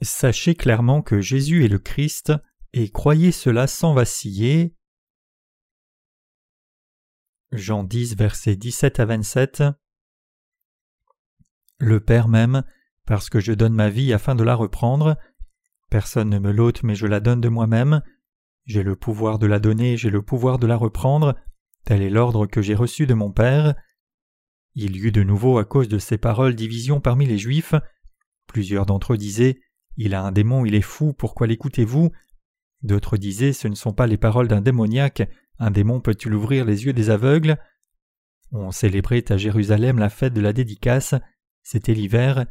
Sachez clairement que Jésus est le Christ, et croyez cela sans vaciller. Jean 10, versets 17 à 27. Le Père m'aime, parce que je donne ma vie afin de la reprendre. Personne ne me l'ôte, mais je la donne de moi-même. J'ai le pouvoir de la donner, j'ai le pouvoir de la reprendre. Tel est l'ordre que j'ai reçu de mon Père. Il y eut de nouveau à cause de ces paroles division parmi les Juifs. Plusieurs d'entre eux disaient Il a un démon, il est fou, pourquoi l'écoutez-vous? D'autres disaient Ce ne sont pas les paroles d'un démoniaque, un démon peut-il ouvrir les yeux des aveugles? On célébrait à Jérusalem la fête de la dédicace, c'était l'hiver,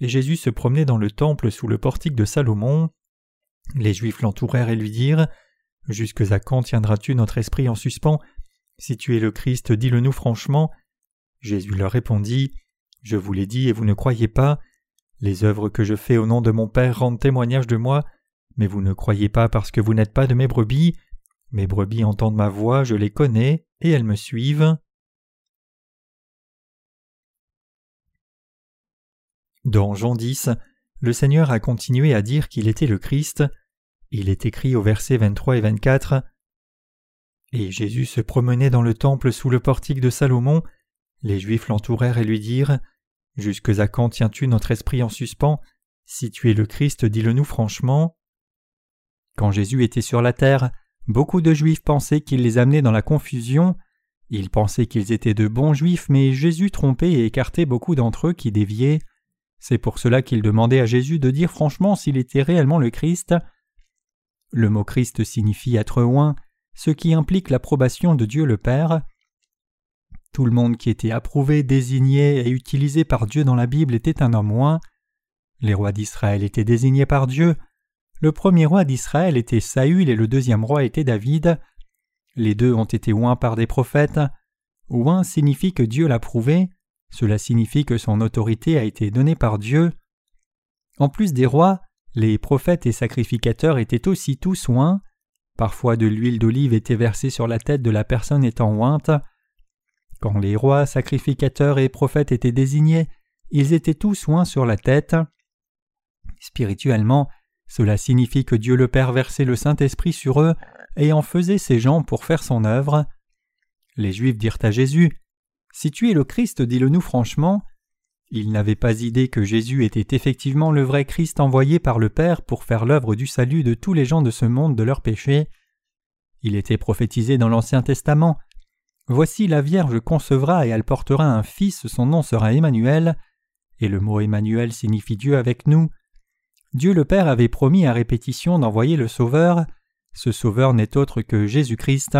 et Jésus se promenait dans le temple sous le portique de Salomon. Les Juifs l'entourèrent et lui dirent Jusque à quand tiendras-tu notre esprit en suspens? Si tu es le Christ, dis-le-nous franchement. Jésus leur répondit Je vous l'ai dit et vous ne croyez pas. Les œuvres que je fais au nom de mon Père rendent témoignage de moi, mais vous ne croyez pas parce que vous n'êtes pas de mes brebis. Mes brebis entendent ma voix, je les connais, et elles me suivent. Dans Jean 10, le Seigneur a continué à dire qu'il était le Christ. Il est écrit au versets 23 et 24 Et Jésus se promenait dans le temple sous le portique de Salomon. Les Juifs l'entourèrent et lui dirent Jusque à quand tiens-tu notre esprit en suspens? Si tu es le Christ, dis-le-nous franchement. Quand Jésus était sur la terre, beaucoup de Juifs pensaient qu'il les amenait dans la confusion. Ils pensaient qu'ils étaient de bons Juifs, mais Jésus trompait et écartait beaucoup d'entre eux qui déviaient. C'est pour cela qu'ils demandaient à Jésus de dire franchement s'il était réellement le Christ. Le mot Christ signifie être oint, ce qui implique l'approbation de Dieu le Père. Tout le monde qui était approuvé, désigné et utilisé par Dieu dans la Bible était un homme oint. Les rois d'Israël étaient désignés par Dieu. Le premier roi d'Israël était Saül et le deuxième roi était David. Les deux ont été oints par des prophètes. Oint signifie que Dieu l'a prouvé. Cela signifie que son autorité a été donnée par Dieu. En plus des rois, les prophètes et sacrificateurs étaient aussi tous oints. Parfois de l'huile d'olive était versée sur la tête de la personne étant ointe. Quand les rois, sacrificateurs et prophètes étaient désignés, ils étaient tous oints sur la tête. Spirituellement, cela signifie que Dieu le Père versait le Saint-Esprit sur eux et en faisait ses gens pour faire son œuvre. Les Juifs dirent à Jésus Si tu es le Christ, dis-le-nous franchement. Ils n'avaient pas idée que Jésus était effectivement le vrai Christ envoyé par le Père pour faire l'œuvre du salut de tous les gens de ce monde de leurs péchés. Il était prophétisé dans l'Ancien Testament. Voici la Vierge concevra et elle portera un fils, son nom sera Emmanuel, et le mot Emmanuel signifie Dieu avec nous. Dieu le Père avait promis à répétition d'envoyer le Sauveur. Ce Sauveur n'est autre que Jésus-Christ.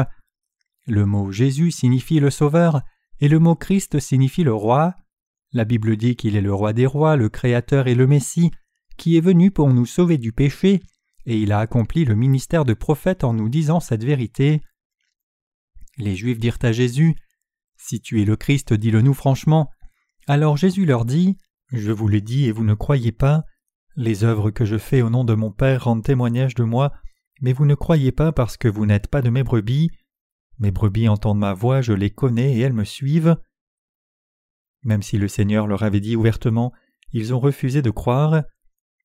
Le mot Jésus signifie le Sauveur, et le mot Christ signifie le Roi. La Bible dit qu'il est le roi des rois, le Créateur et le Messie, qui est venu pour nous sauver du péché, et il a accompli le ministère de prophète en nous disant cette vérité. Les Juifs dirent à Jésus Si tu es le Christ, dis-le nous franchement. Alors Jésus leur dit Je vous l'ai dit et vous ne croyez pas. Les œuvres que je fais au nom de mon Père rendent témoignage de moi, mais vous ne croyez pas parce que vous n'êtes pas de mes brebis. Mes brebis entendent ma voix, je les connais et elles me suivent. Même si le Seigneur leur avait dit ouvertement, ils ont refusé de croire.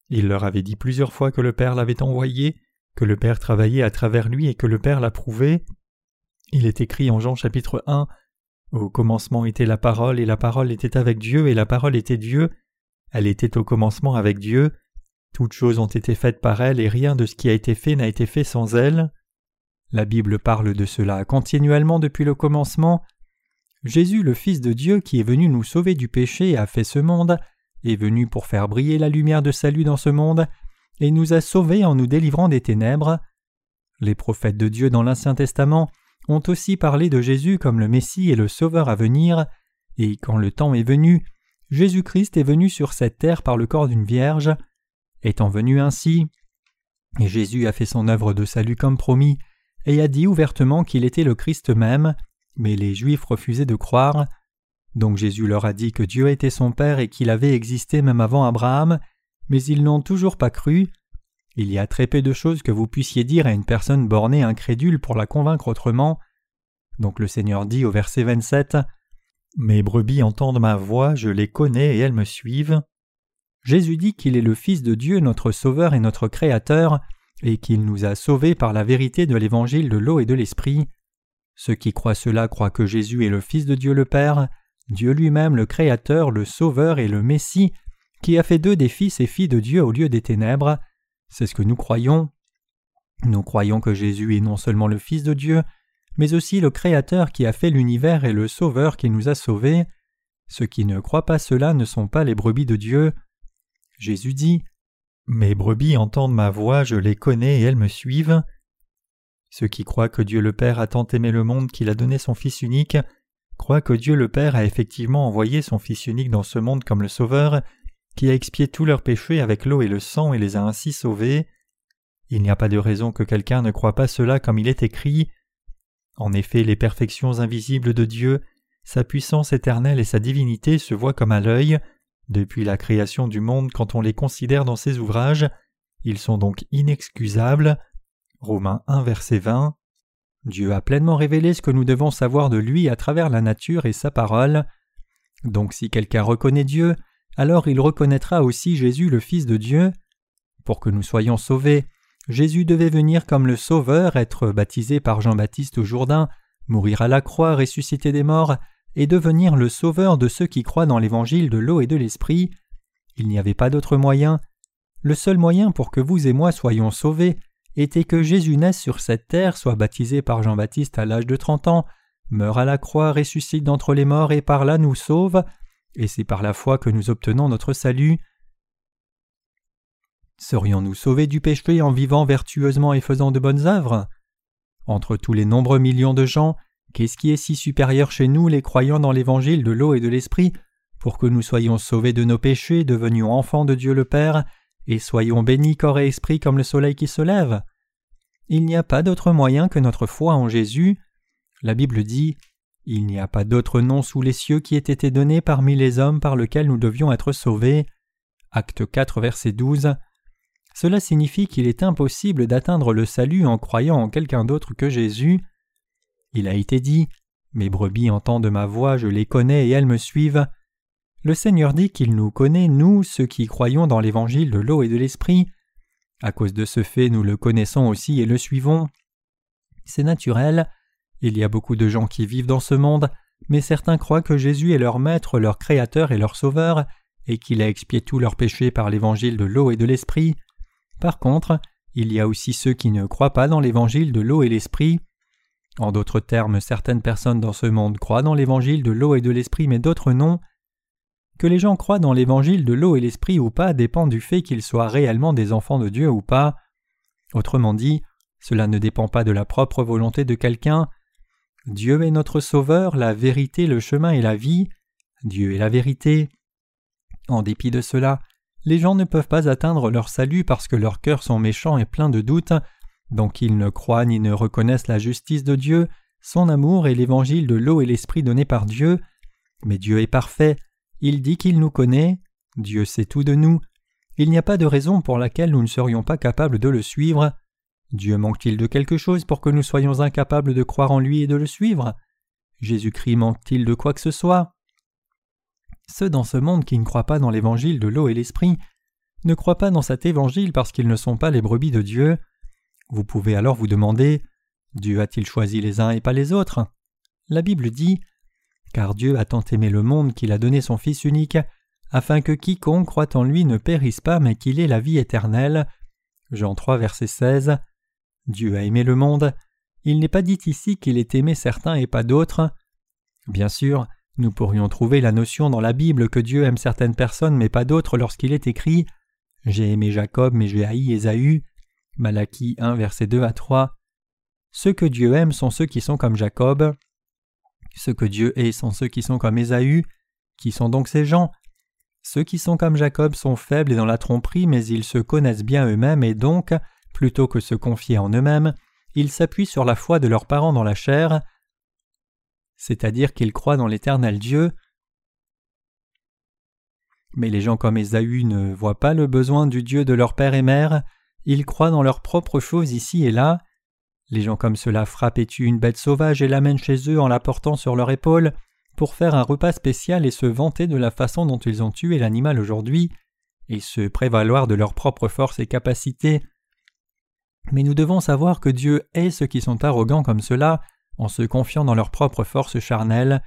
Il leur avait dit plusieurs fois que le Père l'avait envoyé, que le Père travaillait à travers lui et que le Père l'approuvait. Il est écrit en Jean chapitre 1 Au commencement était la parole, et la parole était avec Dieu, et la parole était Dieu. Elle était au commencement avec Dieu. Toutes choses ont été faites par elle, et rien de ce qui a été fait n'a été fait sans elle. La Bible parle de cela continuellement depuis le commencement. Jésus, le Fils de Dieu, qui est venu nous sauver du péché, a fait ce monde, est venu pour faire briller la lumière de salut dans ce monde, et nous a sauvés en nous délivrant des ténèbres. Les prophètes de Dieu dans l'Ancien Testament ont aussi parlé de Jésus comme le Messie et le Sauveur à venir, et quand le temps est venu, Jésus-Christ est venu sur cette terre par le corps d'une vierge. Étant venu ainsi, Jésus a fait son œuvre de salut comme promis, et a dit ouvertement qu'il était le Christ même, mais les Juifs refusaient de croire. Donc Jésus leur a dit que Dieu était son Père et qu'il avait existé même avant Abraham, mais ils n'ont toujours pas cru. Il y a très peu de choses que vous puissiez dire à une personne bornée incrédule pour la convaincre autrement. Donc le Seigneur dit au verset 27 Mes brebis entendent ma voix, je les connais et elles me suivent. Jésus dit qu'il est le Fils de Dieu, notre Sauveur et notre Créateur, et qu'il nous a sauvés par la vérité de l'Évangile de l'eau et de l'Esprit. Ceux qui croient cela croient que Jésus est le Fils de Dieu le Père, Dieu lui-même le Créateur, le Sauveur et le Messie, qui a fait d'eux des fils et filles de Dieu au lieu des ténèbres. C'est ce que nous croyons. Nous croyons que Jésus est non seulement le Fils de Dieu, mais aussi le Créateur qui a fait l'univers et le Sauveur qui nous a sauvés. Ceux qui ne croient pas cela ne sont pas les brebis de Dieu. Jésus dit Mes brebis entendent ma voix, je les connais et elles me suivent. Ceux qui croient que Dieu le Père a tant aimé le monde qu'il a donné son Fils unique croient que Dieu le Père a effectivement envoyé son Fils unique dans ce monde comme le Sauveur, qui a expié tous leurs péchés avec l'eau et le sang et les a ainsi sauvés. Il n'y a pas de raison que quelqu'un ne croie pas cela comme il est écrit. En effet, les perfections invisibles de Dieu, sa puissance éternelle et sa divinité se voient comme à l'œil, depuis la création du monde quand on les considère dans ses ouvrages, ils sont donc inexcusables. Romains 1 verset 20. Dieu a pleinement révélé ce que nous devons savoir de lui à travers la nature et sa parole. Donc si quelqu'un reconnaît Dieu, alors il reconnaîtra aussi Jésus le Fils de Dieu. Pour que nous soyons sauvés, Jésus devait venir comme le Sauveur, être baptisé par Jean-Baptiste au Jourdain, mourir à la croix, ressusciter des morts, et devenir le Sauveur de ceux qui croient dans l'évangile de l'eau et de l'Esprit. Il n'y avait pas d'autre moyen. Le seul moyen pour que vous et moi soyons sauvés était que Jésus naisse sur cette terre, soit baptisé par Jean-Baptiste à l'âge de trente ans, meurt à la croix, ressuscite d'entre les morts et par là nous sauve, et c'est par la foi que nous obtenons notre salut. Serions-nous sauvés du péché en vivant vertueusement et faisant de bonnes œuvres? Entre tous les nombreux millions de gens, qu'est-ce qui est si supérieur chez nous, les croyants dans l'évangile de l'eau et de l'esprit, pour que nous soyons sauvés de nos péchés, devenions enfants de Dieu le Père, et soyons bénis corps et esprit comme le soleil qui se lève? Il n'y a pas d'autre moyen que notre foi en Jésus. La Bible dit Il n'y a pas d'autre nom sous les cieux qui ait été donné parmi les hommes par lequel nous devions être sauvés. Acte 4, verset 12. Cela signifie qu'il est impossible d'atteindre le salut en croyant en quelqu'un d'autre que Jésus. Il a été dit Mes brebis entendent ma voix, je les connais et elles me suivent. Le Seigneur dit qu'il nous connaît, nous, ceux qui croyons dans l'évangile de l'eau et de l'esprit. À cause de ce fait, nous le connaissons aussi et le suivons. C'est naturel. Il y a beaucoup de gens qui vivent dans ce monde, mais certains croient que Jésus est leur Maître, leur Créateur et leur Sauveur, et qu'il a expié tous leurs péchés par l'évangile de l'eau et de l'esprit. Par contre, il y a aussi ceux qui ne croient pas dans l'évangile de l'eau et l'esprit. En d'autres termes, certaines personnes dans ce monde croient dans l'évangile de l'eau et de l'esprit, mais d'autres non. Que les gens croient dans l'évangile de l'eau et l'esprit ou pas dépend du fait qu'ils soient réellement des enfants de Dieu ou pas. Autrement dit, cela ne dépend pas de la propre volonté de quelqu'un. Dieu est notre Sauveur, la vérité, le chemin et la vie. Dieu est la vérité. En dépit de cela, les gens ne peuvent pas atteindre leur salut parce que leurs cœurs sont méchants et pleins de doutes, donc ils ne croient ni ne reconnaissent la justice de Dieu, son amour et l'évangile de l'eau et l'esprit donné par Dieu. Mais Dieu est parfait, il dit qu'il nous connaît, Dieu sait tout de nous, il n'y a pas de raison pour laquelle nous ne serions pas capables de le suivre. Dieu manque-t-il de quelque chose pour que nous soyons incapables de croire en lui et de le suivre? Jésus-Christ manque-t-il de quoi que ce soit? Ceux dans ce monde qui ne croient pas dans l'évangile de l'eau et l'esprit ne croient pas dans cet évangile parce qu'ils ne sont pas les brebis de Dieu. Vous pouvez alors vous demander Dieu a-t-il choisi les uns et pas les autres? La Bible dit car Dieu a tant aimé le monde qu'il a donné son Fils unique, afin que quiconque croit en lui ne périsse pas, mais qu'il ait la vie éternelle. Jean 3, verset 16. Dieu a aimé le monde. Il n'est pas dit ici qu'il ait aimé certains et pas d'autres. Bien sûr, nous pourrions trouver la notion dans la Bible que Dieu aime certaines personnes mais pas d'autres lorsqu'il est écrit J'ai aimé Jacob mais j'ai haï Ésaü. Malachie 1, verset 2 à 3. Ceux que Dieu aime sont ceux qui sont comme Jacob. Ce que Dieu est sont ceux qui sont comme Ésaü. Qui sont donc ces gens? Ceux qui sont comme Jacob sont faibles et dans la tromperie, mais ils se connaissent bien eux-mêmes et donc, plutôt que se confier en eux-mêmes, ils s'appuient sur la foi de leurs parents dans la chair, c'est-à-dire qu'ils croient dans l'éternel Dieu. Mais les gens comme Ésaü ne voient pas le besoin du Dieu de leur père et mère, ils croient dans leurs propres choses ici et là, les gens comme cela frappent et tuent une bête sauvage et l'amènent chez eux en la portant sur leur épaule pour faire un repas spécial et se vanter de la façon dont ils ont tué l'animal aujourd'hui, et se prévaloir de leurs propres forces et capacités. Mais nous devons savoir que Dieu hait ceux qui sont arrogants comme cela, en se confiant dans leurs propres forces charnelles.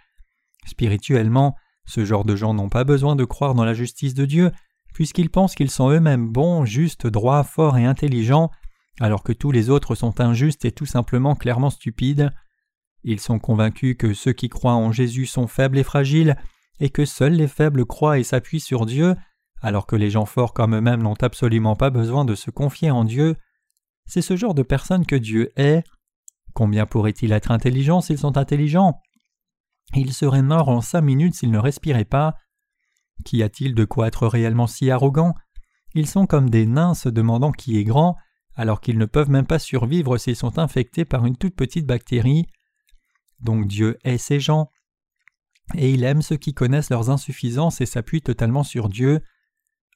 Spirituellement, ce genre de gens n'ont pas besoin de croire dans la justice de Dieu, puisqu'ils pensent qu'ils sont eux-mêmes bons, justes, droits, forts et intelligents, alors que tous les autres sont injustes et tout simplement clairement stupides. Ils sont convaincus que ceux qui croient en Jésus sont faibles et fragiles, et que seuls les faibles croient et s'appuient sur Dieu, alors que les gens forts comme eux-mêmes n'ont absolument pas besoin de se confier en Dieu. C'est ce genre de personnes que Dieu est. Combien pourraient-ils être intelligents s'ils sont intelligents? Ils seraient morts en cinq minutes s'ils ne respiraient pas. Qu'y a-t-il de quoi être réellement si arrogant? Ils sont comme des nains se demandant qui est grand, alors qu'ils ne peuvent même pas survivre s'ils sont infectés par une toute petite bactérie. Donc Dieu hait ces gens, et il aime ceux qui connaissent leurs insuffisances et s'appuient totalement sur Dieu.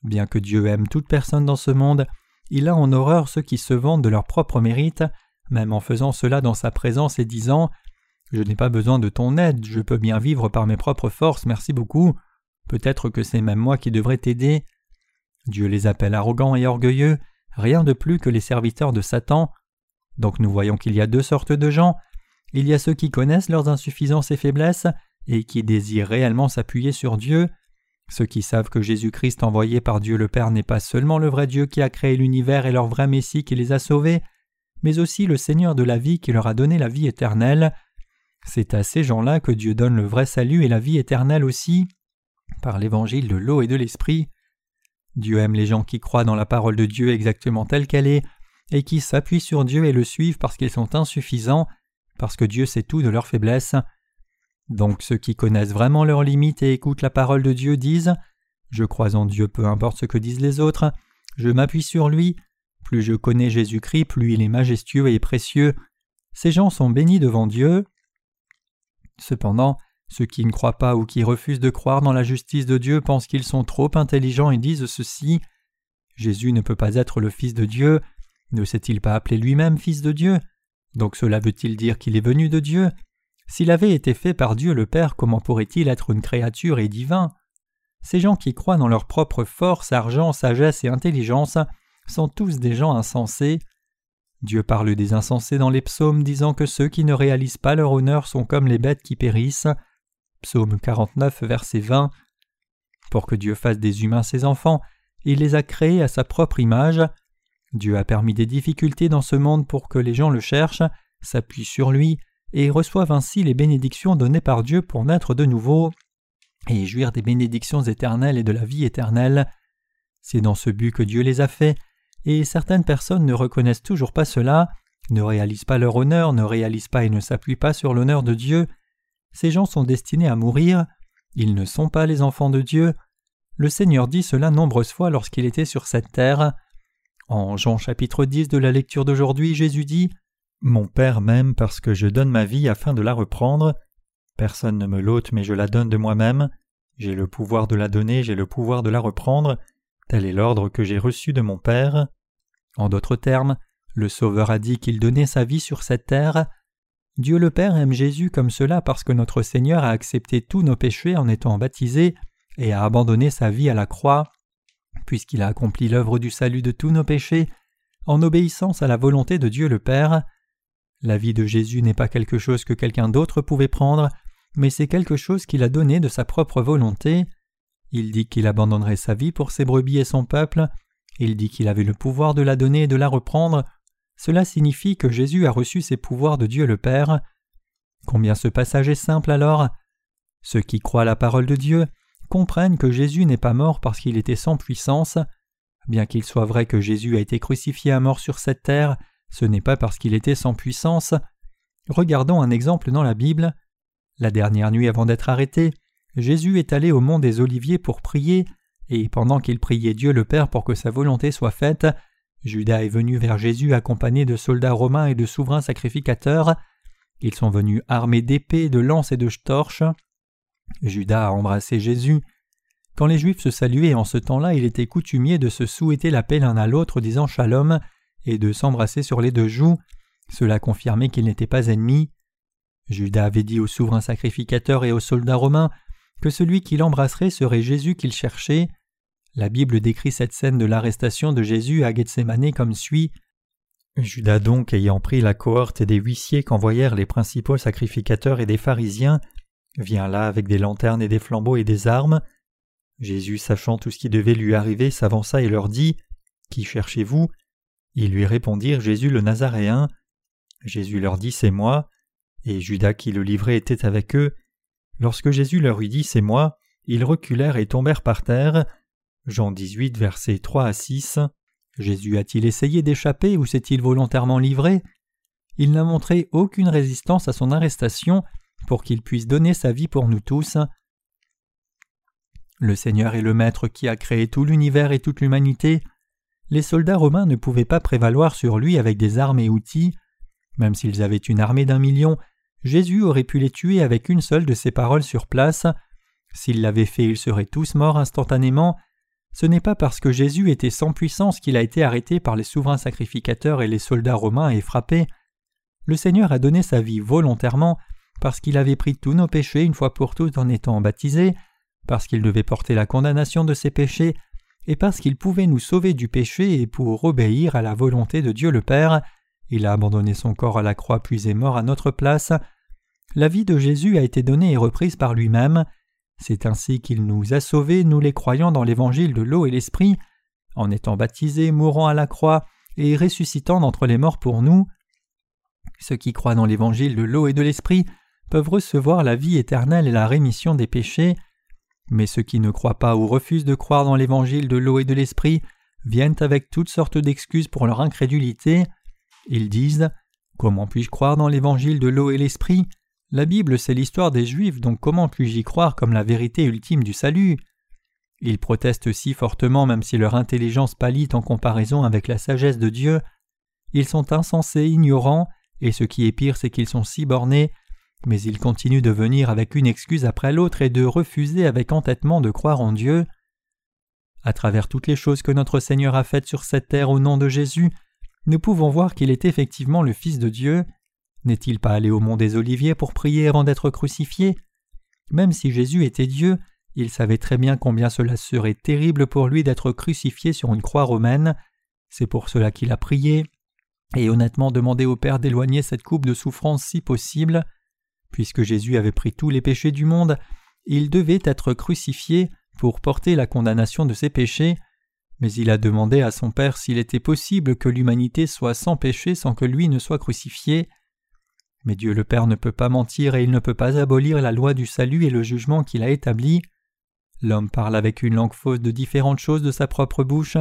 Bien que Dieu aime toute personne dans ce monde, il a en horreur ceux qui se vantent de leur propre mérite, même en faisant cela dans sa présence et disant Je n'ai pas besoin de ton aide, je peux bien vivre par mes propres forces, merci beaucoup. Peut-être que c'est même moi qui devrais t'aider. Dieu les appelle arrogants et orgueilleux, rien de plus que les serviteurs de Satan. Donc nous voyons qu'il y a deux sortes de gens. Il y a ceux qui connaissent leurs insuffisances et faiblesses et qui désirent réellement s'appuyer sur Dieu, ceux qui savent que Jésus-Christ envoyé par Dieu le Père n'est pas seulement le vrai Dieu qui a créé l'univers et leur vrai Messie qui les a sauvés, mais aussi le Seigneur de la vie qui leur a donné la vie éternelle. C'est à ces gens-là que Dieu donne le vrai salut et la vie éternelle aussi, par l'évangile de l'eau et de l'esprit. Dieu aime les gens qui croient dans la parole de Dieu exactement telle qu'elle est, et qui s'appuient sur Dieu et le suivent parce qu'ils sont insuffisants, parce que Dieu sait tout de leurs faiblesses. Donc ceux qui connaissent vraiment leurs limites et écoutent la parole de Dieu disent Je crois en Dieu peu importe ce que disent les autres, je m'appuie sur lui, plus je connais Jésus-Christ, plus il est majestueux et précieux. Ces gens sont bénis devant Dieu. Cependant, ceux qui ne croient pas ou qui refusent de croire dans la justice de Dieu pensent qu'ils sont trop intelligents et disent ceci Jésus ne peut pas être le Fils de Dieu, ne s'est-il pas appelé lui-même Fils de Dieu? Donc cela veut-il dire qu'il est venu de Dieu? S'il avait été fait par Dieu le Père, comment pourrait-il être une créature et divin? Ces gens qui croient dans leur propre force, argent, sagesse et intelligence sont tous des gens insensés. Dieu parle des insensés dans les psaumes, disant que ceux qui ne réalisent pas leur honneur sont comme les bêtes qui périssent. Psaume 49, verset 20. Pour que Dieu fasse des humains ses enfants, il les a créés à sa propre image. Dieu a permis des difficultés dans ce monde pour que les gens le cherchent, s'appuient sur lui, et reçoivent ainsi les bénédictions données par Dieu pour naître de nouveau et jouir des bénédictions éternelles et de la vie éternelle. C'est dans ce but que Dieu les a faits, et certaines personnes ne reconnaissent toujours pas cela, ne réalisent pas leur honneur, ne réalisent pas et ne s'appuient pas sur l'honneur de Dieu. Ces gens sont destinés à mourir, ils ne sont pas les enfants de Dieu. Le Seigneur dit cela nombreuses fois lorsqu'il était sur cette terre. En Jean chapitre 10 de la lecture d'aujourd'hui, Jésus dit mon Père m'aime parce que je donne ma vie afin de la reprendre. Personne ne me l'ôte, mais je la donne de moi-même. J'ai le pouvoir de la donner, j'ai le pouvoir de la reprendre. Tel est l'ordre que j'ai reçu de mon Père. En d'autres termes, le Sauveur a dit qu'il donnait sa vie sur cette terre. Dieu le Père aime Jésus comme cela parce que notre Seigneur a accepté tous nos péchés en étant baptisé et a abandonné sa vie à la croix, puisqu'il a accompli l'œuvre du salut de tous nos péchés, en obéissance à la volonté de Dieu le Père. La vie de Jésus n'est pas quelque chose que quelqu'un d'autre pouvait prendre, mais c'est quelque chose qu'il a donné de sa propre volonté. Il dit qu'il abandonnerait sa vie pour ses brebis et son peuple, il dit qu'il avait le pouvoir de la donner et de la reprendre, cela signifie que Jésus a reçu ses pouvoirs de Dieu le Père. Combien ce passage est simple alors Ceux qui croient la parole de Dieu comprennent que Jésus n'est pas mort parce qu'il était sans puissance. Bien qu'il soit vrai que Jésus a été crucifié à mort sur cette terre, ce n'est pas parce qu'il était sans puissance. Regardons un exemple dans la Bible. La dernière nuit avant d'être arrêté, Jésus est allé au mont des Oliviers pour prier, et pendant qu'il priait Dieu le Père pour que sa volonté soit faite, Judas est venu vers Jésus accompagné de soldats romains et de souverains sacrificateurs. Ils sont venus armés d'épées, de lances et de torches. Judas a embrassé Jésus. Quand les Juifs se saluaient en ce temps-là, il était coutumier de se souhaiter la paix l'un à l'autre, disant Shalom, et de s'embrasser sur les deux joues. Cela confirmait qu'il n'était pas ennemi. Judas avait dit au souverain sacrificateur et aux soldats romains que celui qui l'embrasserait serait Jésus qu'il cherchait. La Bible décrit cette scène de l'arrestation de Jésus à Gethsemane comme suit. Judas donc, ayant pris la cohorte des huissiers qu'envoyèrent les principaux sacrificateurs et des pharisiens, vient là avec des lanternes et des flambeaux et des armes. Jésus, sachant tout ce qui devait lui arriver, s'avança et leur dit Qui cherchez-vous? Ils lui répondirent Jésus le Nazaréen. Jésus leur dit C'est moi. Et Judas qui le livrait était avec eux. Lorsque Jésus leur eut dit C'est moi, ils reculèrent et tombèrent par terre. Jean 18, versets 3 à 6. Jésus a-t-il essayé d'échapper ou s'est-il volontairement livré? Il n'a montré aucune résistance à son arrestation pour qu'il puisse donner sa vie pour nous tous. Le Seigneur est le Maître qui a créé tout l'univers et toute l'humanité. Les soldats romains ne pouvaient pas prévaloir sur lui avec des armes et outils. Même s'ils avaient une armée d'un million, Jésus aurait pu les tuer avec une seule de ses paroles sur place. S'il l'avait fait, ils seraient tous morts instantanément. Ce n'est pas parce que Jésus était sans puissance qu'il a été arrêté par les souverains sacrificateurs et les soldats romains et frappé. Le Seigneur a donné sa vie volontairement parce qu'il avait pris tous nos péchés une fois pour toutes en étant baptisé, parce qu'il devait porter la condamnation de ses péchés, et parce qu'il pouvait nous sauver du péché et pour obéir à la volonté de Dieu le Père, il a abandonné son corps à la croix puis est mort à notre place. La vie de Jésus a été donnée et reprise par lui-même. C'est ainsi qu'il nous a sauvés, nous les croyants dans l'évangile de l'eau et l'esprit, en étant baptisés, mourant à la croix et ressuscitant d'entre les morts pour nous. Ceux qui croient dans l'évangile de l'eau et de l'esprit peuvent recevoir la vie éternelle et la rémission des péchés. Mais ceux qui ne croient pas ou refusent de croire dans l'évangile de l'eau et de l'esprit viennent avec toutes sortes d'excuses pour leur incrédulité. Ils disent Comment puis-je croire dans l'évangile de l'eau et l'esprit? La Bible, c'est l'histoire des Juifs, donc comment puis-je y croire comme la vérité ultime du salut? Ils protestent si fortement, même si leur intelligence pâlit en comparaison avec la sagesse de Dieu. Ils sont insensés, ignorants, et ce qui est pire, c'est qu'ils sont si bornés mais il continue de venir avec une excuse après l'autre et de refuser avec entêtement de croire en Dieu. À travers toutes les choses que notre Seigneur a faites sur cette terre au nom de Jésus, nous pouvons voir qu'il est effectivement le Fils de Dieu. N'est-il pas allé au mont des Oliviers pour prier avant d'être crucifié? Même si Jésus était Dieu, il savait très bien combien cela serait terrible pour lui d'être crucifié sur une croix romaine. C'est pour cela qu'il a prié et honnêtement demandé au Père d'éloigner cette coupe de souffrance si possible. Puisque Jésus avait pris tous les péchés du monde, il devait être crucifié pour porter la condamnation de ses péchés, mais il a demandé à son Père s'il était possible que l'humanité soit sans péché sans que lui ne soit crucifié. Mais Dieu le Père ne peut pas mentir et il ne peut pas abolir la loi du salut et le jugement qu'il a établi. L'homme parle avec une langue fausse de différentes choses de sa propre bouche.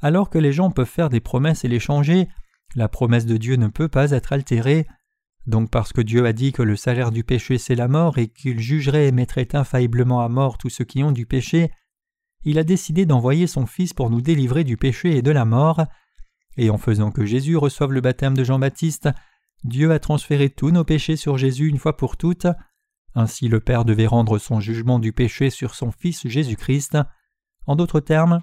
Alors que les gens peuvent faire des promesses et les changer, la promesse de Dieu ne peut pas être altérée. Donc parce que Dieu a dit que le salaire du péché c'est la mort et qu'il jugerait et mettrait infailliblement à mort tous ceux qui ont du péché, il a décidé d'envoyer son Fils pour nous délivrer du péché et de la mort, et en faisant que Jésus reçoive le baptême de Jean-Baptiste, Dieu a transféré tous nos péchés sur Jésus une fois pour toutes. Ainsi le Père devait rendre son jugement du péché sur son Fils Jésus-Christ. En d'autres termes,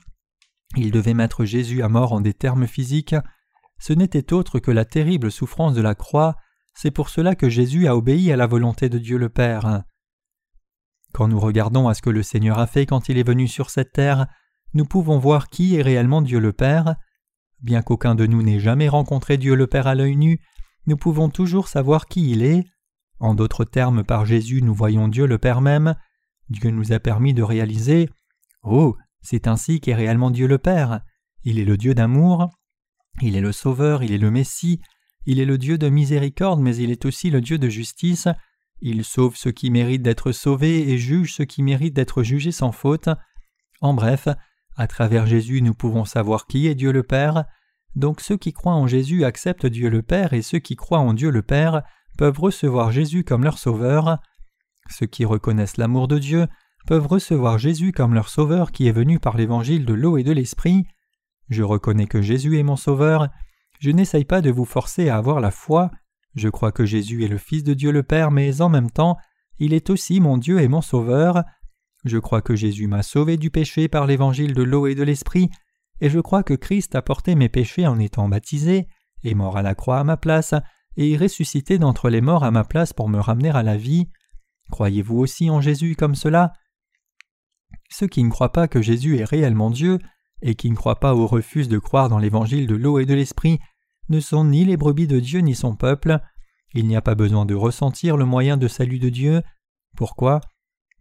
il devait mettre Jésus à mort en des termes physiques. Ce n'était autre que la terrible souffrance de la croix, c'est pour cela que Jésus a obéi à la volonté de Dieu le Père. Quand nous regardons à ce que le Seigneur a fait quand il est venu sur cette terre, nous pouvons voir qui est réellement Dieu le Père. Bien qu'aucun de nous n'ait jamais rencontré Dieu le Père à l'œil nu, nous pouvons toujours savoir qui il est. En d'autres termes, par Jésus, nous voyons Dieu le Père même. Dieu nous a permis de réaliser Oh, c'est ainsi qu'est réellement Dieu le Père. Il est le Dieu d'amour, il est le Sauveur, il est le Messie, il est le Dieu de miséricorde, mais il est aussi le Dieu de justice. Il sauve ceux qui méritent d'être sauvés et juge ceux qui méritent d'être jugés sans faute. En bref, à travers Jésus nous pouvons savoir qui est Dieu le Père. Donc ceux qui croient en Jésus acceptent Dieu le Père et ceux qui croient en Dieu le Père peuvent recevoir Jésus comme leur Sauveur. Ceux qui reconnaissent l'amour de Dieu peuvent recevoir Jésus comme leur Sauveur qui est venu par l'évangile de l'eau et de l'Esprit. Je reconnais que Jésus est mon Sauveur je n'essaye pas de vous forcer à avoir la foi. Je crois que Jésus est le Fils de Dieu le Père, mais en même temps, il est aussi mon Dieu et mon Sauveur. Je crois que Jésus m'a sauvé du péché par l'évangile de l'eau et de l'esprit, et je crois que Christ a porté mes péchés en étant baptisé, est mort à la croix à ma place, et ressuscité d'entre les morts à ma place pour me ramener à la vie. Croyez-vous aussi en Jésus comme cela? Ceux qui ne croient pas que Jésus est réellement Dieu et qui ne croient pas ou refusent de croire dans l'évangile de l'eau et de l'esprit ne sont ni les brebis de Dieu ni son peuple. Il n'y a pas besoin de ressentir le moyen de salut de Dieu. Pourquoi?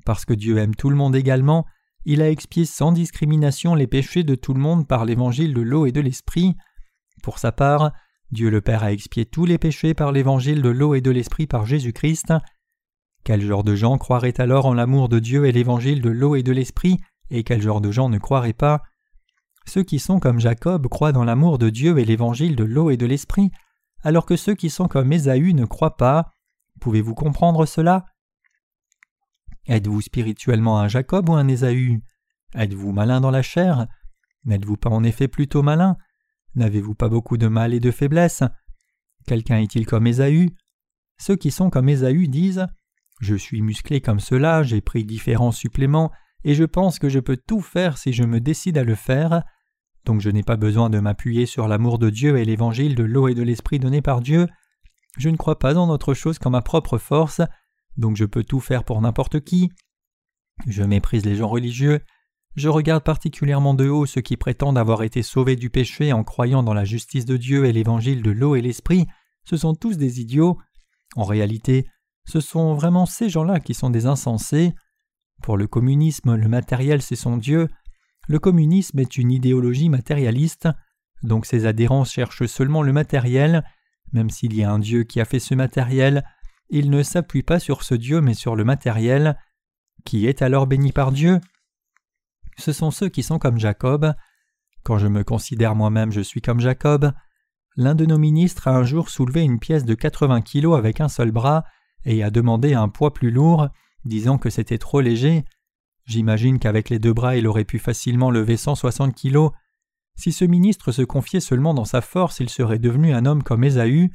Parce que Dieu aime tout le monde également, il a expié sans discrimination les péchés de tout le monde par l'évangile de l'eau et de l'esprit. Pour sa part, Dieu le Père a expié tous les péchés par l'évangile de l'eau et de l'esprit par Jésus-Christ. Quel genre de gens croiraient alors en l'amour de Dieu et l'évangile de l'eau et de l'esprit, et quel genre de gens ne croiraient pas? Ceux qui sont comme Jacob croient dans l'amour de Dieu et l'évangile de l'eau et de l'esprit, alors que ceux qui sont comme Ésaü ne croient pas. Pouvez-vous comprendre cela? Êtes-vous spirituellement un Jacob ou un Ésaü? Êtes-vous malin dans la chair? N'êtes-vous pas en effet plutôt malin? N'avez-vous pas beaucoup de mal et de faiblesse? Quelqu'un est-il comme Ésaü? Ceux qui sont comme Ésaü disent je suis musclé comme cela, j'ai pris différents suppléments, et je pense que je peux tout faire si je me décide à le faire. Donc je n'ai pas besoin de m'appuyer sur l'amour de Dieu et l'évangile de l'eau et de l'esprit donné par Dieu. Je ne crois pas en autre chose qu'en ma propre force, donc je peux tout faire pour n'importe qui. Je méprise les gens religieux. Je regarde particulièrement de haut ceux qui prétendent avoir été sauvés du péché en croyant dans la justice de Dieu et l'évangile de l'eau et l'esprit. Ce sont tous des idiots. En réalité, ce sont vraiment ces gens-là qui sont des insensés. Pour le communisme, le matériel c'est son Dieu. Le communisme est une idéologie matérialiste, donc ses adhérents cherchent seulement le matériel. Même s'il y a un Dieu qui a fait ce matériel, il ne s'appuie pas sur ce Dieu mais sur le matériel. Qui est alors béni par Dieu Ce sont ceux qui sont comme Jacob. Quand je me considère moi-même, je suis comme Jacob. L'un de nos ministres a un jour soulevé une pièce de 80 kilos avec un seul bras et a demandé un poids plus lourd, disant que c'était trop léger. J'imagine qu'avec les deux bras il aurait pu facilement lever 160 kilos. Si ce ministre se confiait seulement dans sa force, il serait devenu un homme comme Ésaü.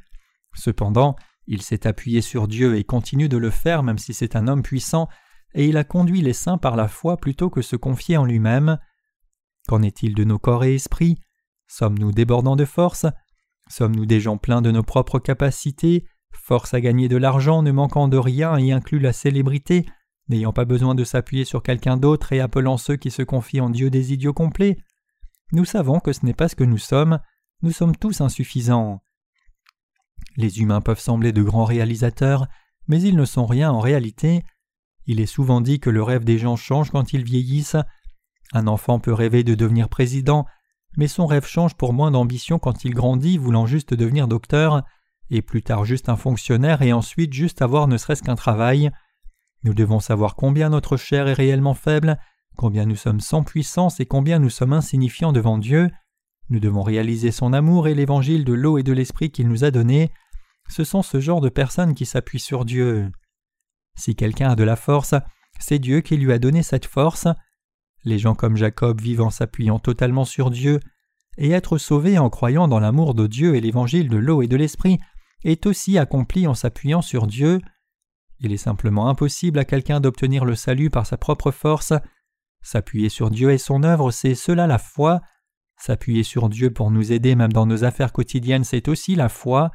Cependant, il s'est appuyé sur Dieu et continue de le faire même si c'est un homme puissant, et il a conduit les saints par la foi plutôt que se confier en lui-même. Qu'en est-il de nos corps et esprits? Sommes-nous débordants de force? Sommes-nous des gens pleins de nos propres capacités, force à gagner de l'argent, ne manquant de rien y inclut la célébrité, n'ayant pas besoin de s'appuyer sur quelqu'un d'autre et appelant ceux qui se confient en Dieu des idiots complets. Nous savons que ce n'est pas ce que nous sommes, nous sommes tous insuffisants. Les humains peuvent sembler de grands réalisateurs, mais ils ne sont rien en réalité. Il est souvent dit que le rêve des gens change quand ils vieillissent. Un enfant peut rêver de devenir président, mais son rêve change pour moins d'ambition quand il grandit, voulant juste devenir docteur et plus tard juste un fonctionnaire et ensuite juste avoir ne serait-ce qu'un travail. Nous devons savoir combien notre chair est réellement faible, combien nous sommes sans puissance et combien nous sommes insignifiants devant Dieu. Nous devons réaliser son amour et l'évangile de l'eau et de l'esprit qu'il nous a donné. Ce sont ce genre de personnes qui s'appuient sur Dieu. Si quelqu'un a de la force, c'est Dieu qui lui a donné cette force. Les gens comme Jacob vivent en s'appuyant totalement sur Dieu, et être sauvés en croyant dans l'amour de Dieu et l'évangile de l'eau et de l'esprit est aussi accompli en s'appuyant sur Dieu. Il est simplement impossible à quelqu'un d'obtenir le salut par sa propre force. S'appuyer sur Dieu et son œuvre, c'est cela la foi. S'appuyer sur Dieu pour nous aider même dans nos affaires quotidiennes, c'est aussi la foi.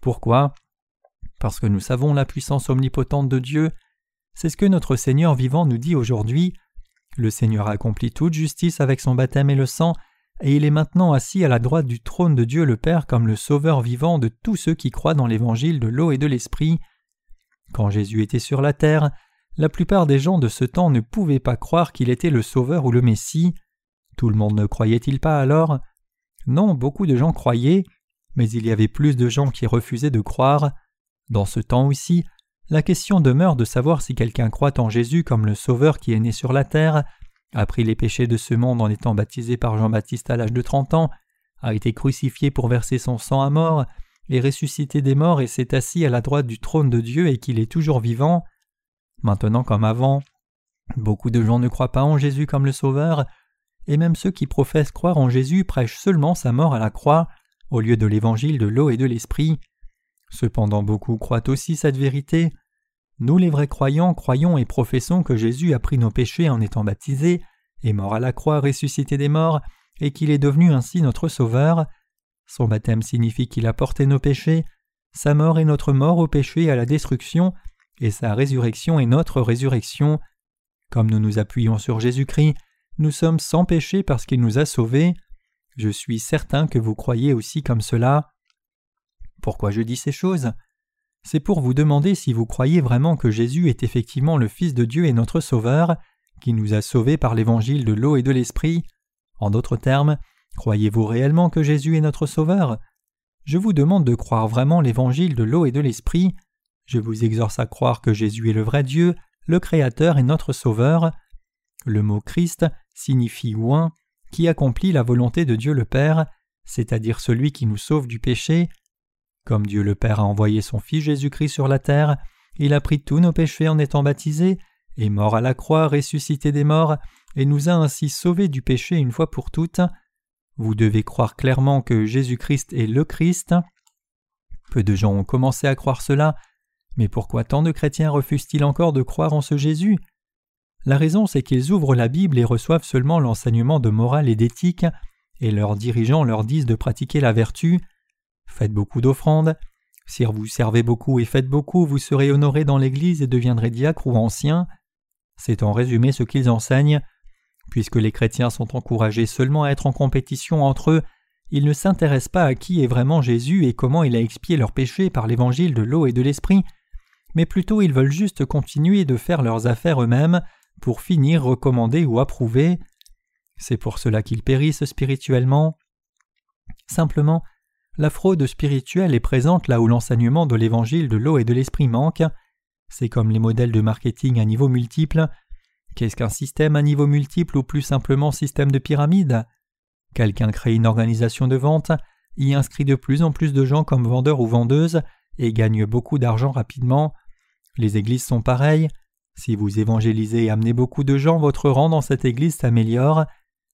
Pourquoi? Parce que nous savons la puissance omnipotente de Dieu. C'est ce que notre Seigneur vivant nous dit aujourd'hui. Le Seigneur a accompli toute justice avec son baptême et le sang, et il est maintenant assis à la droite du trône de Dieu le Père comme le Sauveur vivant de tous ceux qui croient dans l'évangile de l'eau et de l'esprit. Quand Jésus était sur la terre, la plupart des gens de ce temps ne pouvaient pas croire qu'il était le Sauveur ou le Messie. Tout le monde ne croyait-il pas alors? Non, beaucoup de gens croyaient, mais il y avait plus de gens qui refusaient de croire. Dans ce temps aussi, la question demeure de savoir si quelqu'un croit en Jésus comme le Sauveur qui est né sur la terre, a pris les péchés de ce monde en étant baptisé par Jean-Baptiste à l'âge de trente ans, a été crucifié pour verser son sang à mort, est ressuscité des morts et s'est assis à la droite du trône de Dieu et qu'il est toujours vivant. Maintenant comme avant, beaucoup de gens ne croient pas en Jésus comme le Sauveur, et même ceux qui professent croire en Jésus prêchent seulement sa mort à la croix, au lieu de l'évangile de l'eau et de l'esprit. Cependant beaucoup croient aussi cette vérité, nous les vrais croyants croyons et professons que Jésus a pris nos péchés en étant baptisé, est mort à la croix ressuscité des morts, et qu'il est devenu ainsi notre Sauveur. Son baptême signifie qu'il a porté nos péchés, sa mort est notre mort au péché et à la destruction, et sa résurrection est notre résurrection. comme nous nous appuyons sur Jésus-Christ, nous sommes sans péché parce qu'il nous a sauvés. Je suis certain que vous croyez aussi comme cela. Pourquoi je dis ces choses? C'est pour vous demander si vous croyez vraiment que Jésus est effectivement le Fils de Dieu et notre Sauveur, qui nous a sauvés par l'évangile de l'eau et de l'Esprit. En d'autres termes, croyez-vous réellement que Jésus est notre Sauveur? Je vous demande de croire vraiment l'évangile de l'eau et de l'Esprit. Je vous exhorte à croire que Jésus est le vrai Dieu, le Créateur et notre Sauveur. Le mot Christ signifie oint, qui accomplit la volonté de Dieu le Père, c'est-à-dire celui qui nous sauve du péché. Comme Dieu le Père a envoyé son Fils Jésus-Christ sur la terre, il a pris tous nos péchés en étant baptisé, est mort à la croix, ressuscité des morts, et nous a ainsi sauvés du péché une fois pour toutes. Vous devez croire clairement que Jésus-Christ est le Christ. Peu de gens ont commencé à croire cela, mais pourquoi tant de chrétiens refusent-ils encore de croire en ce Jésus? La raison c'est qu'ils ouvrent la Bible et reçoivent seulement l'enseignement de morale et d'éthique, et leurs dirigeants leur disent de pratiquer la vertu. Faites beaucoup d'offrandes. Si vous servez beaucoup et faites beaucoup, vous serez honoré dans l'Église et deviendrez diacre ou ancien. C'est en résumé ce qu'ils enseignent. Puisque les chrétiens sont encouragés seulement à être en compétition entre eux, ils ne s'intéressent pas à qui est vraiment Jésus et comment il a expié leurs péchés par l'évangile de l'eau et de l'esprit, mais plutôt ils veulent juste continuer de faire leurs affaires eux-mêmes pour finir recommander ou approuver. C'est pour cela qu'ils périssent spirituellement. Simplement, la fraude spirituelle est présente là où l'enseignement de l'évangile de l'eau et de l'esprit manque. C'est comme les modèles de marketing à niveau multiple. Qu'est-ce qu'un système à niveau multiple ou plus simplement système de pyramide? Quelqu'un crée une organisation de vente, y inscrit de plus en plus de gens comme vendeurs ou vendeuses et gagne beaucoup d'argent rapidement. Les églises sont pareilles. Si vous évangélisez et amenez beaucoup de gens, votre rang dans cette église s'améliore.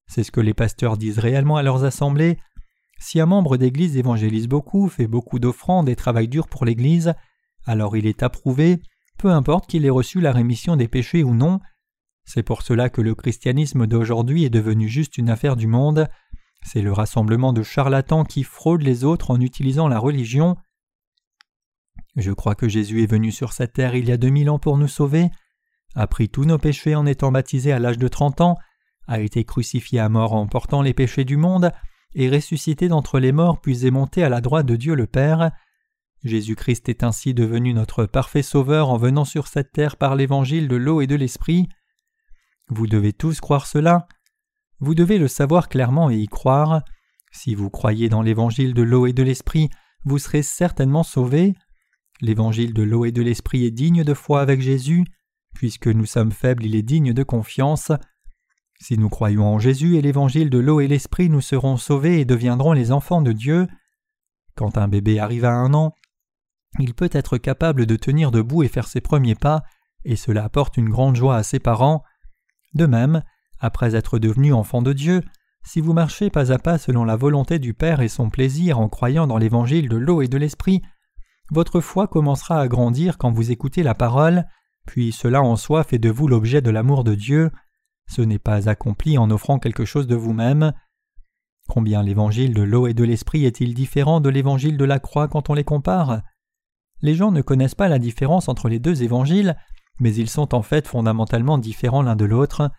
C'est ce que les pasteurs disent réellement à leurs assemblées. Si un membre d'église évangélise beaucoup, fait beaucoup d'offrandes et travaille dur pour l'église, alors il est approuvé, peu importe qu'il ait reçu la rémission des péchés ou non. C'est pour cela que le christianisme d'aujourd'hui est devenu juste une affaire du monde. C'est le rassemblement de charlatans qui fraudent les autres en utilisant la religion. Je crois que Jésus est venu sur cette terre il y a deux mille ans pour nous sauver, a pris tous nos péchés en étant baptisé à l'âge de trente ans, a été crucifié à mort en portant les péchés du monde, et ressuscité d'entre les morts puis est monté à la droite de Dieu le Père. Jésus-Christ est ainsi devenu notre parfait Sauveur en venant sur cette terre par l'évangile de l'eau et de l'Esprit. Vous devez tous croire cela. Vous devez le savoir clairement et y croire. Si vous croyez dans l'évangile de l'eau et de l'Esprit, vous serez certainement sauvés. L'évangile de l'eau et de l'Esprit est digne de foi avec Jésus. Puisque nous sommes faibles, il est digne de confiance. Si nous croyons en Jésus et l'évangile de l'eau et l'Esprit, nous serons sauvés et deviendrons les enfants de Dieu. Quand un bébé arrive à un an, il peut être capable de tenir debout et faire ses premiers pas, et cela apporte une grande joie à ses parents. De même, après être devenu enfant de Dieu, si vous marchez pas à pas selon la volonté du Père et son plaisir en croyant dans l'évangile de l'eau et de l'esprit, votre foi commencera à grandir quand vous écoutez la parole, puis cela en soi fait de vous l'objet de l'amour de Dieu. Ce n'est pas accompli en offrant quelque chose de vous-même. Combien l'évangile de l'eau et de l'esprit est-il différent de l'évangile de la croix quand on les compare? Les gens ne connaissent pas la différence entre les deux évangiles, mais ils sont en fait fondamentalement différents l'un de l'autre.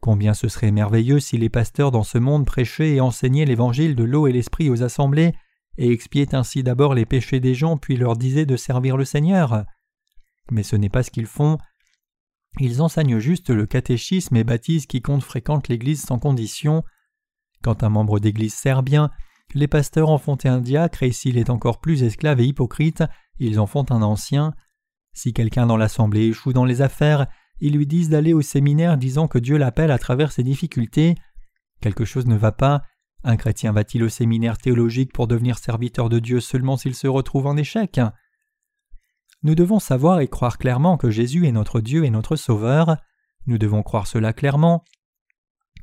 Combien ce serait merveilleux si les pasteurs dans ce monde prêchaient et enseignaient l'évangile de l'eau et l'esprit aux assemblées, et expiaient ainsi d'abord les péchés des gens puis leur disaient de servir le Seigneur. Mais ce n'est pas ce qu'ils font. Ils enseignent juste le catéchisme et baptisent quiconque fréquente l'Église sans condition. Quand un membre d'Église sert bien, les pasteurs en font un diacre et s'il est encore plus esclave et hypocrite, ils en font un ancien. Si quelqu'un dans l'assemblée échoue dans les affaires, ils lui disent d'aller au séminaire disant que Dieu l'appelle à travers ses difficultés. Quelque chose ne va pas. Un chrétien va-t-il au séminaire théologique pour devenir serviteur de Dieu seulement s'il se retrouve en échec? Nous devons savoir et croire clairement que Jésus est notre Dieu et notre Sauveur. Nous devons croire cela clairement.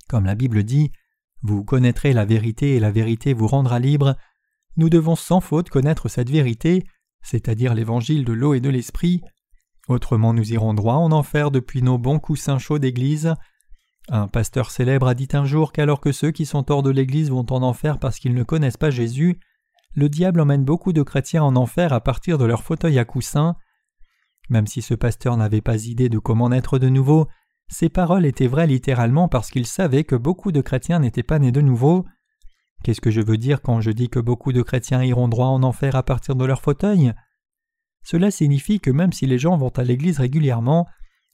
Comme la Bible dit, Vous connaîtrez la vérité et la vérité vous rendra libre. Nous devons sans faute connaître cette vérité c'est-à-dire l'évangile de l'eau et de l'esprit. Autrement nous irons droit en enfer depuis nos bons coussins chauds d'église. Un pasteur célèbre a dit un jour qu'alors que ceux qui sont hors de l'église vont en enfer parce qu'ils ne connaissent pas Jésus, le diable emmène beaucoup de chrétiens en enfer à partir de leur fauteuil à coussins. Même si ce pasteur n'avait pas idée de comment naître de nouveau, ces paroles étaient vraies littéralement parce qu'il savait que beaucoup de chrétiens n'étaient pas nés de nouveau. Qu'est-ce que je veux dire quand je dis que beaucoup de chrétiens iront droit en enfer à partir de leur fauteuil? Cela signifie que même si les gens vont à l'église régulièrement,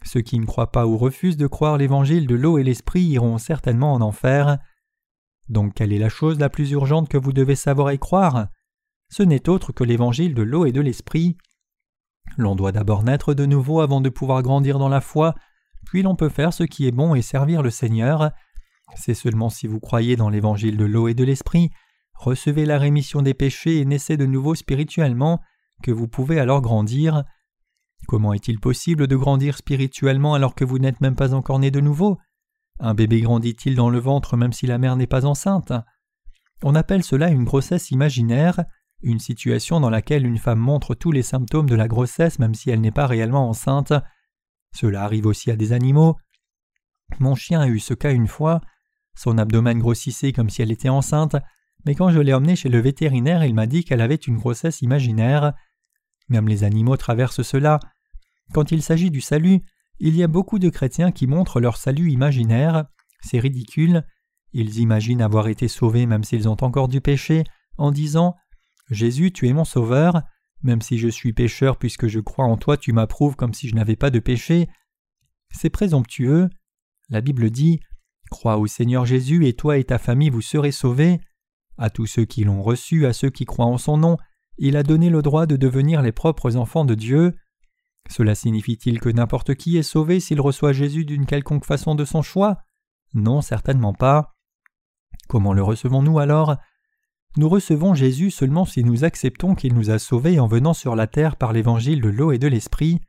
ceux qui ne croient pas ou refusent de croire l'évangile de l'eau et l'esprit iront certainement en enfer. Donc quelle est la chose la plus urgente que vous devez savoir et croire? Ce n'est autre que l'évangile de l'eau et de l'esprit. L'on doit d'abord naître de nouveau avant de pouvoir grandir dans la foi, puis l'on peut faire ce qui est bon et servir le Seigneur. C'est seulement si vous croyez dans l'évangile de l'eau et de l'esprit, recevez la rémission des péchés et naissez de nouveau spirituellement, que vous pouvez alors grandir. Comment est-il possible de grandir spirituellement alors que vous n'êtes même pas encore né de nouveau? Un bébé grandit-il dans le ventre même si la mère n'est pas enceinte? On appelle cela une grossesse imaginaire, une situation dans laquelle une femme montre tous les symptômes de la grossesse même si elle n'est pas réellement enceinte. Cela arrive aussi à des animaux. Mon chien a eu ce cas une fois. Son abdomen grossissait comme si elle était enceinte, mais quand je l'ai emmenée chez le vétérinaire, il m'a dit qu'elle avait une grossesse imaginaire. Même les animaux traversent cela. Quand il s'agit du salut, il y a beaucoup de chrétiens qui montrent leur salut imaginaire. C'est ridicule. Ils imaginent avoir été sauvés même s'ils ont encore du péché, en disant Jésus, tu es mon sauveur, même si je suis pécheur puisque je crois en toi, tu m'approuves comme si je n'avais pas de péché. C'est présomptueux. La Bible dit Crois au Seigneur Jésus et toi et ta famille vous serez sauvés. À tous ceux qui l'ont reçu, à ceux qui croient en son nom, il a donné le droit de devenir les propres enfants de Dieu. Cela signifie-t-il que n'importe qui est sauvé s'il reçoit Jésus d'une quelconque façon de son choix? Non, certainement pas. Comment le recevons-nous alors? Nous recevons Jésus seulement si nous acceptons qu'il nous a sauvés en venant sur la terre par l'évangile de l'eau et de l'esprit.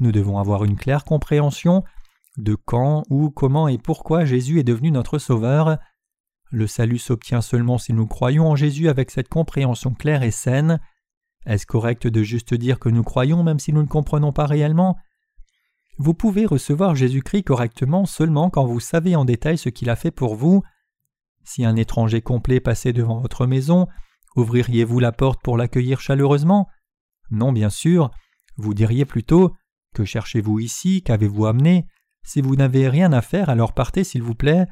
Nous devons avoir une claire compréhension de quand, où, comment et pourquoi Jésus est devenu notre Sauveur. Le salut s'obtient seulement si nous croyons en Jésus avec cette compréhension claire et saine. Est-ce correct de juste dire que nous croyons même si nous ne comprenons pas réellement? Vous pouvez recevoir Jésus-Christ correctement seulement quand vous savez en détail ce qu'il a fait pour vous. Si un étranger complet passait devant votre maison, ouvririez-vous la porte pour l'accueillir chaleureusement? Non, bien sûr. Vous diriez plutôt Que cherchez-vous ici? Qu'avez-vous amené? Si vous n'avez rien à faire, alors partez s'il vous plaît.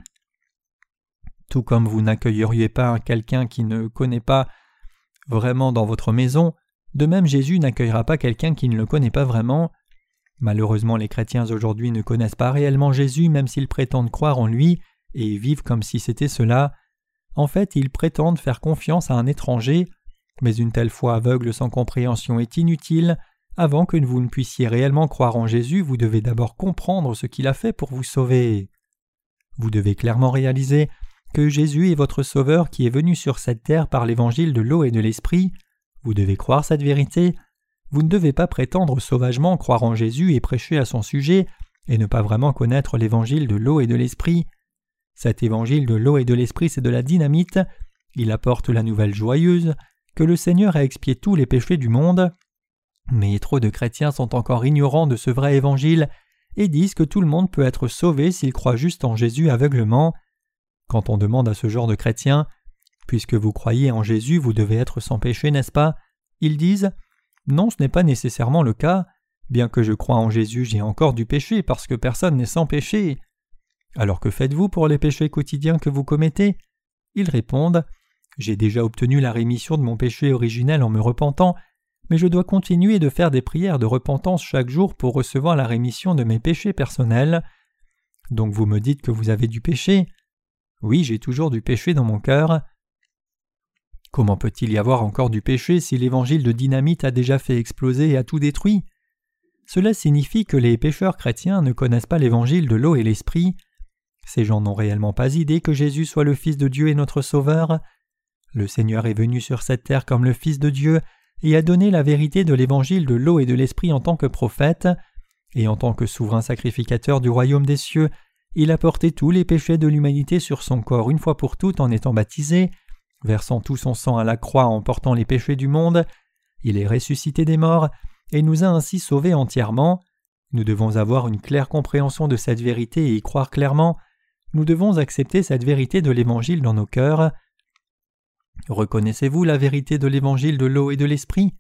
Tout comme vous n'accueilleriez pas quelqu'un qui ne connaît pas vraiment dans votre maison, de même Jésus n'accueillera pas quelqu'un qui ne le connaît pas vraiment. Malheureusement les chrétiens aujourd'hui ne connaissent pas réellement Jésus même s'ils prétendent croire en lui et vivent comme si c'était cela. En fait, ils prétendent faire confiance à un étranger, mais une telle foi aveugle sans compréhension est inutile. Avant que vous ne puissiez réellement croire en Jésus, vous devez d'abord comprendre ce qu'il a fait pour vous sauver. Vous devez clairement réaliser que Jésus est votre Sauveur qui est venu sur cette terre par l'évangile de l'eau et de l'Esprit. Vous devez croire cette vérité. Vous ne devez pas prétendre sauvagement croire en Jésus et prêcher à son sujet et ne pas vraiment connaître l'évangile de l'eau et de l'Esprit. Cet évangile de l'eau et de l'Esprit, c'est de la dynamite. Il apporte la nouvelle joyeuse que le Seigneur a expié tous les péchés du monde. Mais trop de chrétiens sont encore ignorants de ce vrai évangile et disent que tout le monde peut être sauvé s'il croit juste en Jésus aveuglement. Quand on demande à ce genre de chrétiens Puisque vous croyez en Jésus, vous devez être sans péché, n'est-ce pas? Ils disent Non, ce n'est pas nécessairement le cas. Bien que je croie en Jésus, j'ai encore du péché parce que personne n'est sans péché. Alors que faites-vous pour les péchés quotidiens que vous commettez? Ils répondent J'ai déjà obtenu la rémission de mon péché originel en me repentant, mais je dois continuer de faire des prières de repentance chaque jour pour recevoir la rémission de mes péchés personnels. Donc vous me dites que vous avez du péché oui, j'ai toujours du péché dans mon cœur. Comment peut-il y avoir encore du péché si l'évangile de dynamite a déjà fait exploser et a tout détruit? Cela signifie que les pécheurs chrétiens ne connaissent pas l'évangile de l'eau et l'esprit. Ces gens n'ont réellement pas idée que Jésus soit le Fils de Dieu et notre Sauveur. Le Seigneur est venu sur cette terre comme le Fils de Dieu et a donné la vérité de l'évangile de l'eau et de l'esprit en tant que prophète, et en tant que souverain sacrificateur du royaume des cieux, il a porté tous les péchés de l'humanité sur son corps une fois pour toutes en étant baptisé, versant tout son sang à la croix en portant les péchés du monde, il est ressuscité des morts et nous a ainsi sauvés entièrement. Nous devons avoir une claire compréhension de cette vérité et y croire clairement. Nous devons accepter cette vérité de l'Évangile dans nos cœurs. Reconnaissez-vous la vérité de l'Évangile de l'eau et de l'Esprit?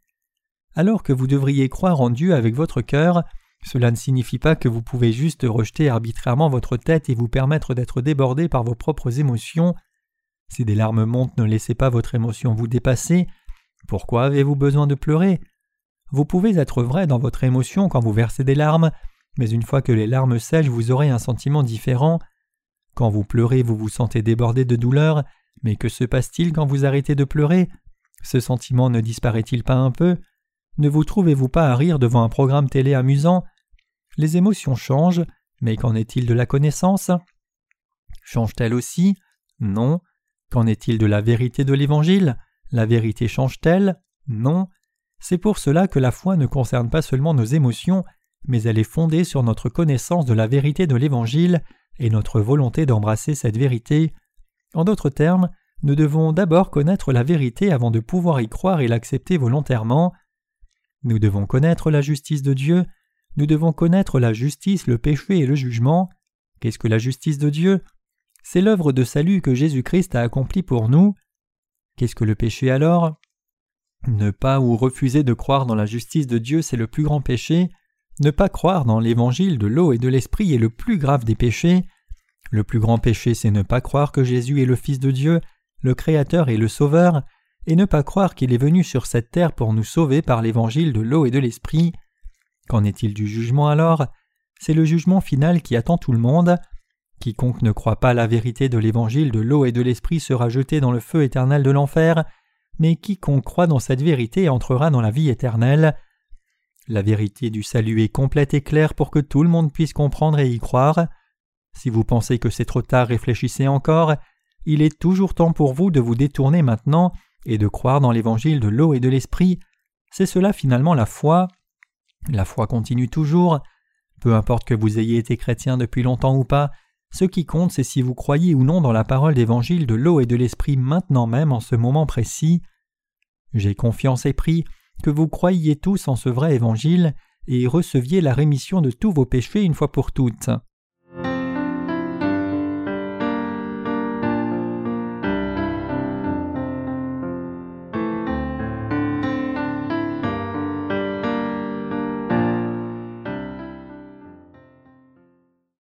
Alors que vous devriez croire en Dieu avec votre cœur, Cela ne signifie pas que vous pouvez juste rejeter arbitrairement votre tête et vous permettre d'être débordé par vos propres émotions. Si des larmes montent, ne laissez pas votre émotion vous dépasser. Pourquoi avez-vous besoin de pleurer? Vous pouvez être vrai dans votre émotion quand vous versez des larmes, mais une fois que les larmes sèchent, vous aurez un sentiment différent. Quand vous pleurez, vous vous sentez débordé de douleur, mais que se passe-t-il quand vous arrêtez de pleurer? Ce sentiment ne disparaît-il pas un peu? Ne vous trouvez-vous pas à rire devant un programme télé amusant? Les émotions changent, mais qu'en est-il de la connaissance? Change-t-elle aussi? Non. Qu'en est-il de la vérité de l'Évangile? La vérité change-t-elle? Non. C'est pour cela que la foi ne concerne pas seulement nos émotions, mais elle est fondée sur notre connaissance de la vérité de l'Évangile et notre volonté d'embrasser cette vérité. En d'autres termes, nous devons d'abord connaître la vérité avant de pouvoir y croire et l'accepter volontairement. Nous devons connaître la justice de Dieu, nous devons connaître la justice, le péché et le jugement. Qu'est-ce que la justice de Dieu? C'est l'œuvre de salut que Jésus-Christ a accomplie pour nous. Qu'est-ce que le péché alors? Ne pas ou refuser de croire dans la justice de Dieu, c'est le plus grand péché. Ne pas croire dans l'évangile de l'eau et de l'esprit est le plus grave des péchés. Le plus grand péché, c'est ne pas croire que Jésus est le Fils de Dieu, le Créateur et le Sauveur, et ne pas croire qu'il est venu sur cette terre pour nous sauver par l'évangile de l'eau et de l'esprit. Qu'en est-il du jugement alors? C'est le jugement final qui attend tout le monde. Quiconque ne croit pas la vérité de l'évangile de l'eau et de l'esprit sera jeté dans le feu éternel de l'enfer, mais quiconque croit dans cette vérité entrera dans la vie éternelle. La vérité du salut est complète et claire pour que tout le monde puisse comprendre et y croire. Si vous pensez que c'est trop tard, réfléchissez encore. Il est toujours temps pour vous de vous détourner maintenant et de croire dans l'évangile de l'eau et de l'esprit. C'est cela finalement la foi. La foi continue toujours. Peu importe que vous ayez été chrétien depuis longtemps ou pas, ce qui compte c'est si vous croyez ou non dans la parole d'évangile de l'eau et de l'esprit maintenant même en ce moment précis. J'ai confiance et prie que vous croyiez tous en ce vrai évangile et receviez la rémission de tous vos péchés une fois pour toutes.